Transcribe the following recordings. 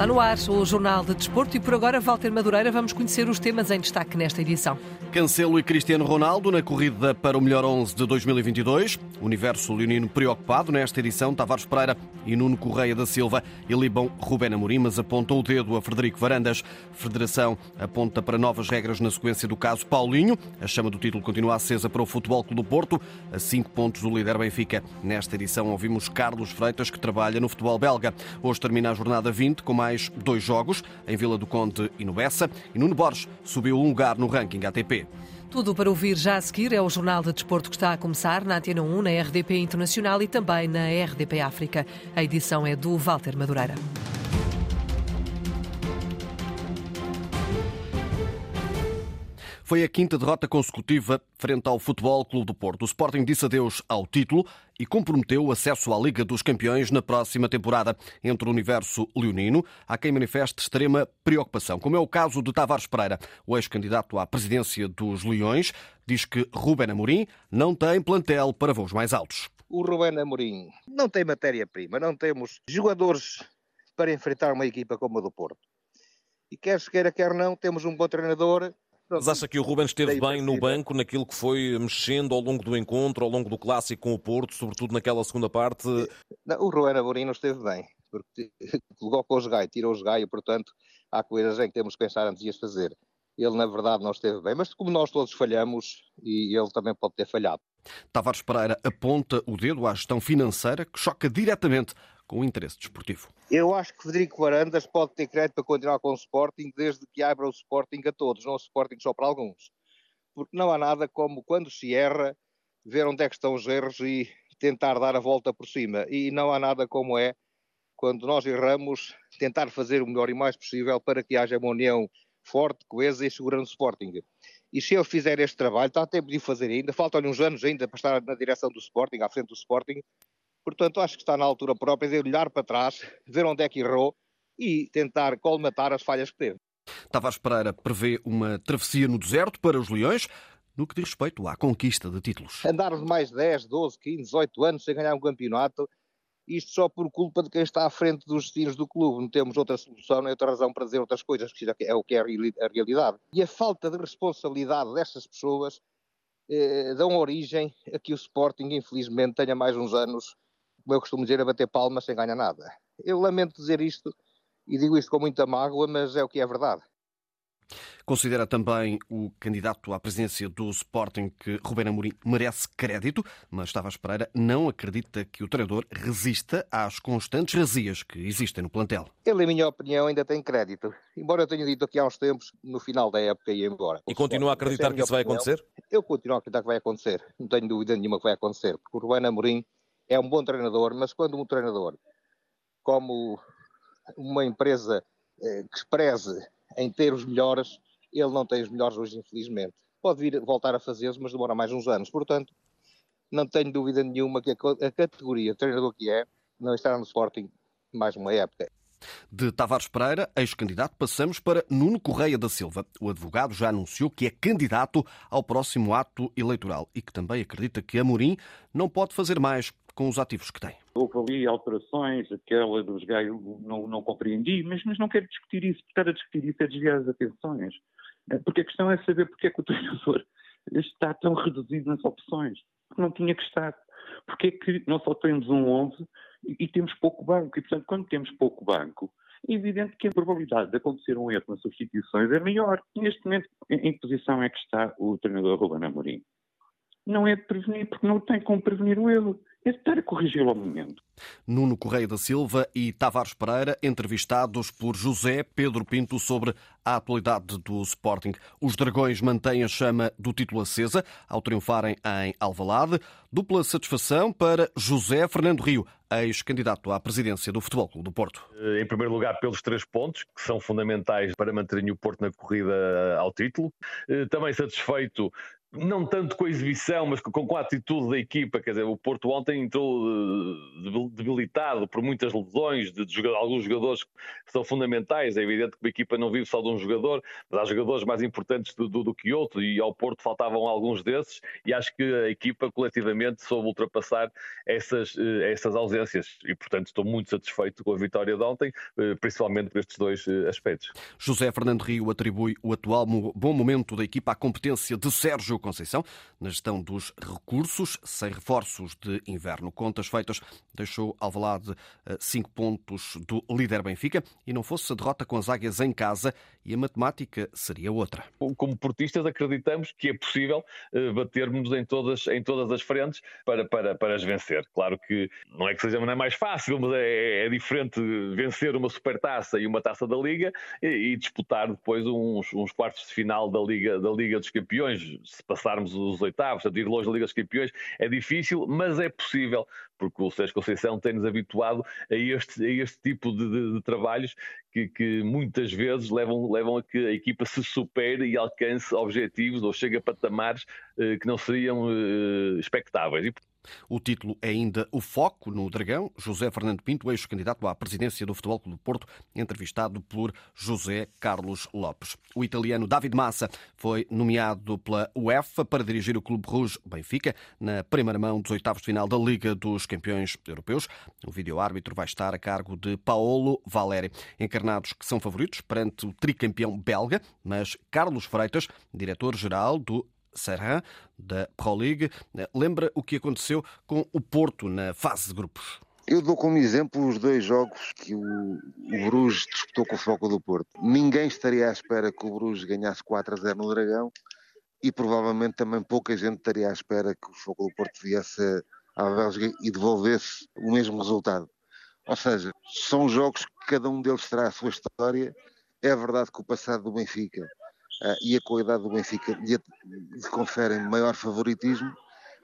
Está no ar o Jornal de Desporto e por agora, Walter Madureira, vamos conhecer os temas em destaque nesta edição. Cancelo e Cristiano Ronaldo na corrida para o melhor 11 de 2022. Universo leonino preocupado nesta edição. Tavares Pereira e Nuno Correia da Silva ilibam Rubén Amorim, mas apontam o dedo a Frederico Varandas. Federação aponta para novas regras na sequência do caso Paulinho. A chama do título continua acesa para o Futebol Clube do Porto, a cinco pontos do líder Benfica. Nesta edição ouvimos Carlos Freitas, que trabalha no futebol belga. Hoje termina a jornada 20 com mais mais dois jogos, em Vila do Conde e no Bessa, e Nuno Borges subiu um lugar no ranking ATP. Tudo para ouvir já a seguir é o Jornal de Desporto que está a começar na Antena 1, na RDP Internacional e também na RDP África. A edição é do Walter Madureira. Foi a quinta derrota consecutiva frente ao Futebol Clube do Porto. O Sporting disse adeus ao título e comprometeu o acesso à Liga dos Campeões na próxima temporada. Entre o universo leonino, há quem manifeste extrema preocupação, como é o caso de Tavares Pereira. O ex-candidato à presidência dos Leões diz que Ruben Amorim não tem plantel para voos mais altos. O Ruben Amorim não tem matéria-prima, não temos jogadores para enfrentar uma equipa como a do Porto. E quer se queira, quer não, temos um bom treinador mas acha que o Ruben esteve bem no banco, naquilo que foi mexendo ao longo do encontro, ao longo do clássico com o Porto, sobretudo naquela segunda parte? Não, o Ruben Amorim não esteve bem, porque colocou o Gai, tirou o Gai, portanto há coisas em que temos que pensar antes de as fazer. Ele, na verdade, não esteve bem, mas como nós todos falhamos, e ele também pode ter falhado. Tavares Pereira aponta o dedo à gestão financeira que choca diretamente com o interesse desportivo. Eu acho que Federico Varandas pode ter crédito para continuar com o Sporting desde que abra o Sporting a todos, não o Sporting só para alguns. Porque não há nada como quando se erra, ver onde é que estão os erros e tentar dar a volta por cima. E não há nada como é, quando nós erramos, tentar fazer o melhor e mais possível para que haja uma união forte, coesa e segura no Sporting. E se ele fizer este trabalho, está a tempo de fazer ainda, faltam-lhe uns anos ainda para estar na direção do Sporting, à frente do Sporting, Portanto, acho que está na altura própria de olhar para trás, ver onde é que errou e tentar colmatar as falhas que teve. Tavares Pereira prevê uma travessia no deserto para os Leões, no que diz respeito à conquista de títulos. Andarmos mais 10, 12, 15, 18 anos sem ganhar um campeonato, isto só por culpa de quem está à frente dos destinos do clube. Não temos outra solução, nem outra razão para dizer outras coisas, que é o que é a realidade. E a falta de responsabilidade destas pessoas eh, dão origem a que o Sporting, infelizmente, tenha mais uns anos como eu costumo dizer, a bater palmas sem ganhar nada. Eu lamento dizer isto e digo isto com muita mágoa, mas é o que é verdade. Considera também o candidato à presidência do Sporting que Rubén Amorim merece crédito, mas Tavares Pereira não acredita que o treinador resista às constantes razias que existem no plantel. Ele, em minha opinião, ainda tem crédito. Embora eu tenha dito aqui há uns tempos, no final da época ia embora. E continua a acreditar é a que isso vai acontecer? Eu continuo a acreditar que vai acontecer. Não tenho dúvida nenhuma que vai acontecer. Porque o Rubén Amorim é um bom treinador, mas quando um treinador, como uma empresa eh, que se preze em ter os melhores, ele não tem os melhores hoje, infelizmente. Pode vir voltar a fazê-los, mas demora mais uns anos. Portanto, não tenho dúvida nenhuma que a categoria de treinador que é não estará no Sporting mais uma época. De Tavares Pereira, ex-candidato, passamos para Nuno Correia da Silva. O advogado já anunciou que é candidato ao próximo ato eleitoral e que também acredita que Amorim não pode fazer mais com os ativos que tem. Houve ali alterações, aquela dos gaios não, não compreendi, mas, mas não quero discutir isso. Estar a discutir isso é desviar as atenções. Eh, porque a questão é saber porque é que o treinador está tão reduzido nas opções. Porque não tinha que estar. Porque é que nós só temos um 11 e, e temos pouco banco. E, portanto, quando temos pouco banco, é evidente que a probabilidade de acontecer um erro nas substituições é maior. Neste momento, em, em posição é que está o treinador Ruben Amorim? Não é de prevenir, porque não tem como prevenir o erro é estar a corrigi-lo ao momento. Nuno Correia da Silva e Tavares Pereira, entrevistados por José Pedro Pinto sobre a atualidade do Sporting. Os Dragões mantêm a chama do título acesa ao triunfarem em Alvalade. Dupla satisfação para José Fernando Rio, ex-candidato à presidência do Futebol Clube do Porto. Em primeiro lugar, pelos três pontos, que são fundamentais para manterem o Porto na corrida ao título. Eh, também satisfeito não tanto com a exibição, mas com, com a atitude da equipa. Quer dizer, o Porto ontem entrou uh, debilitado por muitas lesões de, de, alguns jogadores que são fundamentais. É evidente que a equipa não vive só de um jogador, mas há jogadores mais importantes do, do, do que outros e ao Porto faltavam alguns desses e acho que a equipa coletivamente soube ultrapassar essas, uh, essas ausências e, portanto, estou muito satisfeito com a vitória de ontem, uh, principalmente por estes dois aspectos. José Fernando Rio atribui o atual bom momento da equipa à competência de Sérgio Conceição na gestão dos recursos, sem reforços de inverno. Contas feitas, deixou Alvalade eh, cinco pontos do líder Benfica e não fosse a derrota com as águias em casa e a matemática seria outra. Como portistas acreditamos que é possível eh, batermos em todas, em todas as frentes para, para, para as vencer. Claro que não é que seja não é mais fácil, mas é, é diferente vencer uma supertaça e uma taça da Liga e, e disputar depois uns, uns quartos de final da Liga, da Liga dos Campeões. Passarmos os oitavos, a ir longe da Liga dos Campeões, é difícil, mas é possível, porque o Sérgio Conceição tem-nos habituado a este, a este tipo de, de, de trabalhos que, que, muitas vezes levam, levam a que a equipa se supere e alcance objetivos ou chegue a patamares eh, que não seriam eh, expectáveis. E, o título é ainda o foco no Dragão. José Fernando Pinto, ex-candidato à presidência do Futebol Clube do Porto, entrevistado por José Carlos Lopes. O italiano David Massa foi nomeado pela UEFA para dirigir o Clube Rouge Benfica na primeira mão dos oitavos de final da Liga dos Campeões Europeus. O vídeo-árbitro vai estar a cargo de Paolo Valeri. Encarnados que são favoritos perante o tricampeão belga, mas Carlos Freitas, diretor-geral do Serran, da Pro League, lembra o que aconteceu com o Porto na fase de grupos. Eu dou como exemplo os dois jogos que o, Bruges disputou com o Foco do Porto. Ninguém estaria à espera que o Bruges ganhasse 4 a 0 no Dragão e provavelmente também pouca gente estaria à espera que o Foco do Porto viesse à Bélgica e devolvesse o mesmo resultado. Ou seja, são jogos que cada um deles terá a sua história. É verdade que o passado do Benfica uh, e a qualidade do Benfica lhe, lhe conferem maior favoritismo,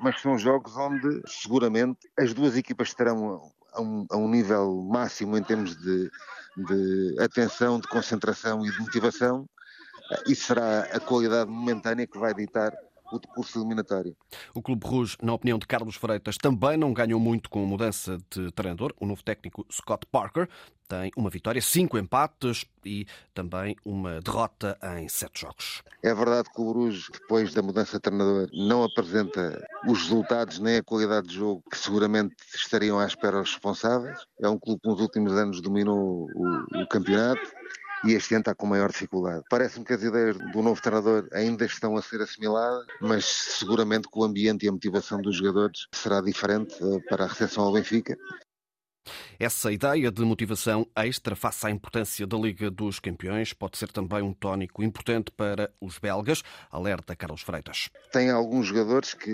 mas são jogos onde seguramente as duas equipas estarão a um, a um nível máximo em termos de, de, atenção, de concentração e de motivação, uh, e será a qualidade momentânea que vai ditar o decurso eliminatório. O Clube Rouge, na opinião de Carlos Freitas, também não ganhou muito com a mudança de treinador. O novo técnico Scott Parker tem uma vitória, cinco empates e também uma derrota em sete jogos. É verdade que o Bruges, depois da mudança de treinador, não apresenta os resultados nem a qualidade de jogo que seguramente estariam à espera os responsáveis. É um clube que nos últimos anos dominou o, o campeonato e este ano está com maior dificuldade. Parece-me que as ideias do novo treinador ainda estão a ser assimiladas, mas seguramente que o ambiente e a motivação dos jogadores será diferente eh, para a recepção ao Benfica essa ideia de motivação extra face à importância da Liga dos Campeões pode ser também um tónico importante para os belgas, alerta Carlos Freitas. Tem alguns jogadores que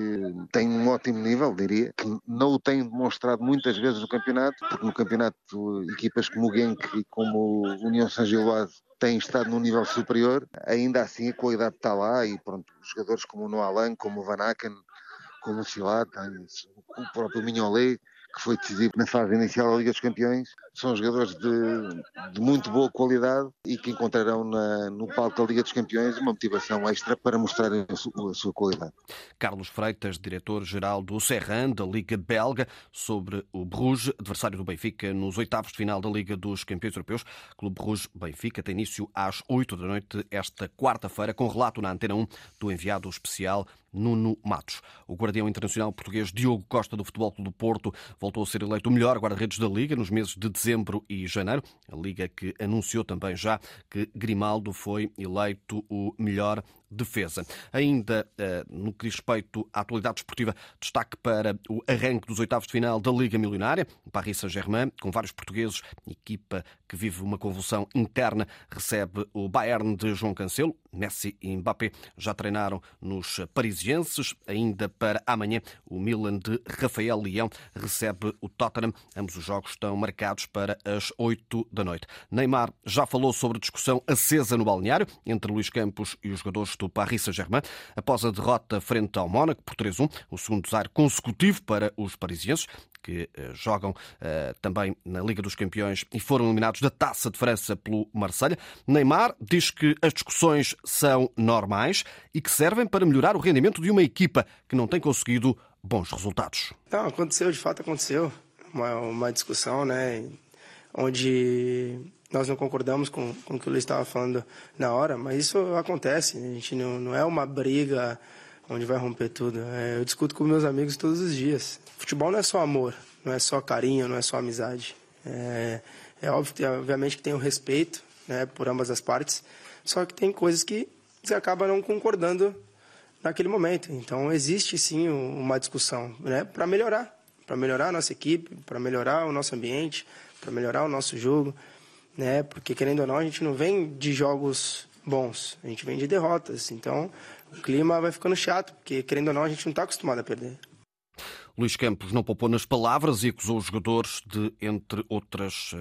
têm um ótimo nível, diria, que não o têm demonstrado muitas vezes no campeonato, porque no campeonato equipas como o Genk e como o União São Gilvado têm estado num nível superior, ainda assim a qualidade está lá e pronto, jogadores como o Noalan, como o Van Aken, como o Silat, o próprio Mignolet, que foi decisivo na fase inicial da Liga dos Campeões. São jogadores de, de muito boa qualidade e que encontrarão na, no palco da Liga dos Campeões uma motivação extra para mostrarem a, su, a sua qualidade. Carlos Freitas, diretor-geral do Serran, da Liga Belga, sobre o Bruges, adversário do Benfica nos oitavos de final da Liga dos Campeões Europeus. Clube Bruges Benfica tem início às 8 da noite esta quarta-feira, com relato na Antena 1 do enviado especial Nuno Matos. O guardião internacional português Diogo Costa do Futebol Clube do Porto voltou a ser eleito o melhor guarda-redes da Liga nos meses de dezembro e janeiro. A Liga que anunciou também já que Grimaldo foi eleito o melhor defesa. Ainda uh, no que diz respeito à atualidade esportiva, destaque para o arranque dos oitavos de final da Liga Milionária. Paris Saint-Germain, com vários portugueses, equipa que vive uma convulsão interna, recebe o Bayern de João Cancelo. Messi e Mbappé já treinaram nos parisienses. Ainda para amanhã, o Milan de Rafael Leão recebe o Tottenham. Ambos os jogos estão marcados para as 8 da noite. Neymar já falou sobre a discussão acesa no balneário entre Luís Campos e os jogadores jogadores do Paris Saint-Germain após a derrota frente ao Mónaco por 3-1, o segundo zar consecutivo para os parisienses que eh, jogam eh, também na Liga dos Campeões e foram eliminados da Taça de França pelo Marselha. Neymar diz que as discussões são normais e que servem para melhorar o rendimento de uma equipa que não tem conseguido bons resultados. Não, aconteceu, de fato aconteceu. Uma, uma discussão, né? Onde nós não concordamos com, com o que o Luiz estava falando na hora, mas isso acontece. A gente não, não é uma briga onde vai romper tudo. É, eu discuto com meus amigos todos os dias. Futebol não é só amor, não é só carinho, não é só amizade. É, é óbvio, obviamente, que tem o respeito né, por ambas as partes, só que tem coisas que você acaba não concordando naquele momento. Então, existe sim uma discussão né, para melhorar, para melhorar a nossa equipe, para melhorar o nosso ambiente, para melhorar o nosso jogo, né? Porque querendo ou não, a gente não vem de jogos bons, a gente vem de derrotas. Então, o clima vai ficando chato, porque querendo ou não, a gente não está acostumado a perder. Luís Campos não poupou nas palavras e acusou os jogadores de, entre outras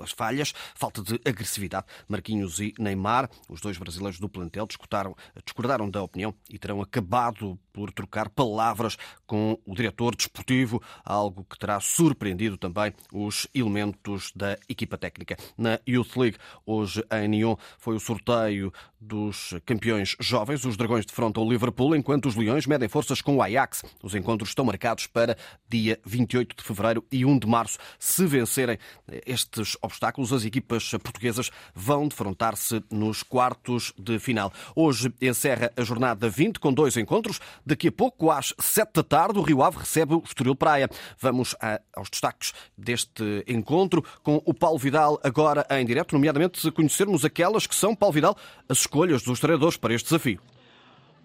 as falhas, falta de agressividade. Marquinhos e Neymar, os dois brasileiros do plantel, discordaram da opinião e terão acabado por trocar palavras com o diretor desportivo, algo que terá surpreendido também os elementos da equipa técnica. Na Youth League, hoje em Nyon, foi o sorteio dos campeões jovens. Os Dragões defrontam o Liverpool, enquanto os Leões medem forças com o Ajax. Os encontros estão marcados para dia 28 de fevereiro e 1 de março. Se vencerem estes obstáculos, as equipas portuguesas vão defrontar-se nos quartos de final. Hoje encerra a jornada 20 com dois encontros. Daqui a pouco, às 7 da tarde, o Rio Ave recebe o Estoril Praia. Vamos aos destaques deste encontro com o Paulo Vidal agora em direto, nomeadamente conhecermos aquelas que são, Paulo Vidal, as escolhas dos treinadores para este desafio.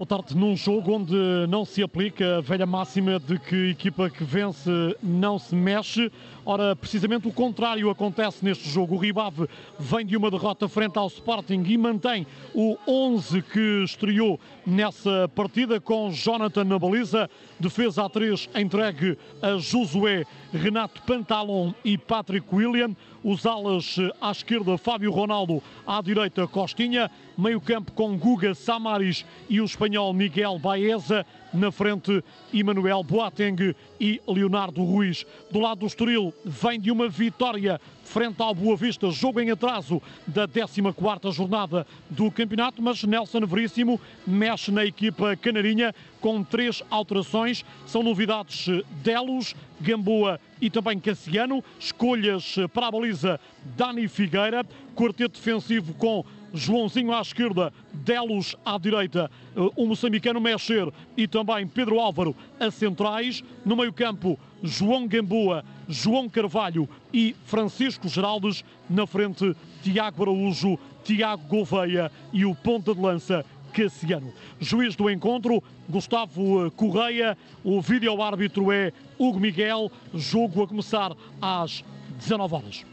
Boa tarde. Num jogo onde não se aplica a velha máxima de que equipa que vence não se mexe, ora, precisamente o contrário acontece neste jogo. O Ribave vem de uma derrota frente ao Sporting e mantém o 11 que estreou nessa partida com Jonathan na baliza, defesa a 3 entregue a Josué, Renato Pantalon e Patrick William. Os alas à esquerda, Fábio Ronaldo, à direita, Costinha. Meio-campo com Guga Samaris e o espanhol Miguel Baeza. Na frente, Emanuel Boateng e Leonardo Ruiz. Do lado do Estoril, vem de uma vitória frente ao Boa Vista, jogo em atraso da 14ª jornada do campeonato, mas Nelson Veríssimo mexe na equipa canarinha com três alterações. São novidades Delos, Gamboa e também Cassiano. Escolhas para a baliza Dani Figueira. Quarteto defensivo com Joãozinho à esquerda, Delos à direita, o moçambicano Mexer e também Pedro Álvaro a centrais. No meio-campo, João Gamboa, João Carvalho e Francisco Geraldes. Na frente, Tiago Araújo, Tiago Gouveia e o ponta de lança Cassiano. Juiz do encontro, Gustavo Correia. O vídeo-árbitro é Hugo Miguel. Jogo a começar às 19 horas.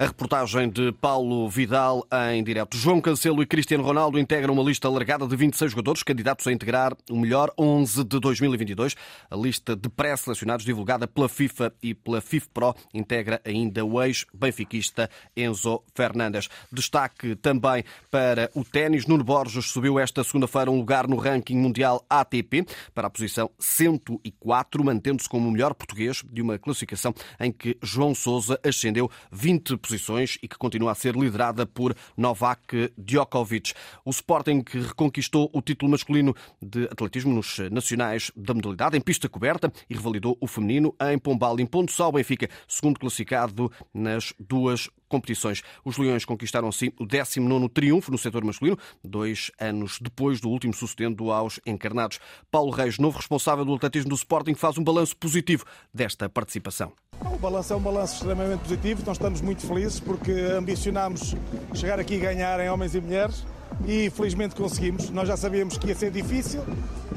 A reportagem de Paulo Vidal em direto. João Cancelo e Cristiano Ronaldo integram uma lista alargada de 26 jogadores candidatos a integrar o melhor 11 de 2022. A lista de pré-selecionados divulgada pela FIFA e pela FIFPro integra ainda o ex-benfiquista Enzo Fernandes. Destaque também para o ténis. Nuno Borges subiu esta segunda-feira um lugar no ranking mundial ATP para a posição 104, mantendo-se como o melhor português de uma classificação em que João Sousa ascendeu 20 posições e que continua a ser liderada por Novak Djokovic. O Sporting reconquistou o título masculino de atletismo nos nacionais da modalidade em pista coberta e revalidou o feminino em Pombal, impondo-se ao Benfica, segundo classificado nas duas competições. Os Leões conquistaram assim o 19 triunfo no setor masculino, dois anos depois do último sucedendo aos encarnados. Paulo Reis, novo responsável do atletismo do Sporting, faz um balanço positivo desta participação. O balanço é um balanço extremamente positivo, nós estamos muito felizes porque ambicionámos chegar aqui e ganhar em homens e mulheres e felizmente conseguimos. Nós já sabíamos que ia ser difícil.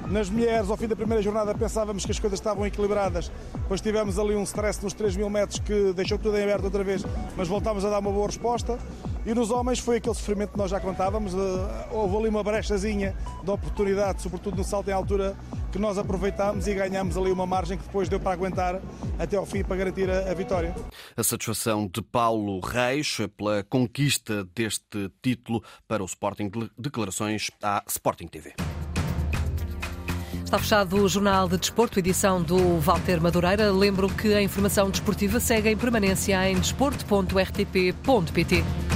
Nas mulheres, ao fim da primeira jornada, pensávamos que as coisas estavam equilibradas, depois tivemos ali um stress nos 3 mil metros que deixou tudo em aberto outra vez, mas voltámos a dar uma boa resposta. E nos homens foi aquele sofrimento que nós já contávamos. Eh, houve ali uma brechazinha de oportunidade, sobretudo no salto em altura, que nós aproveitámos e ganhámos ali uma margem que depois deu para aguentar até ao fim para garantir a, a vitória. A satisfação de Paulo Reis pela conquista deste título para o Sporting. Declarações à Sporting TV. Está fechado o Jornal de Desporto, edição do Walter Madureira. Lembro que a informação desportiva segue em permanência em desporto.rtp.pt.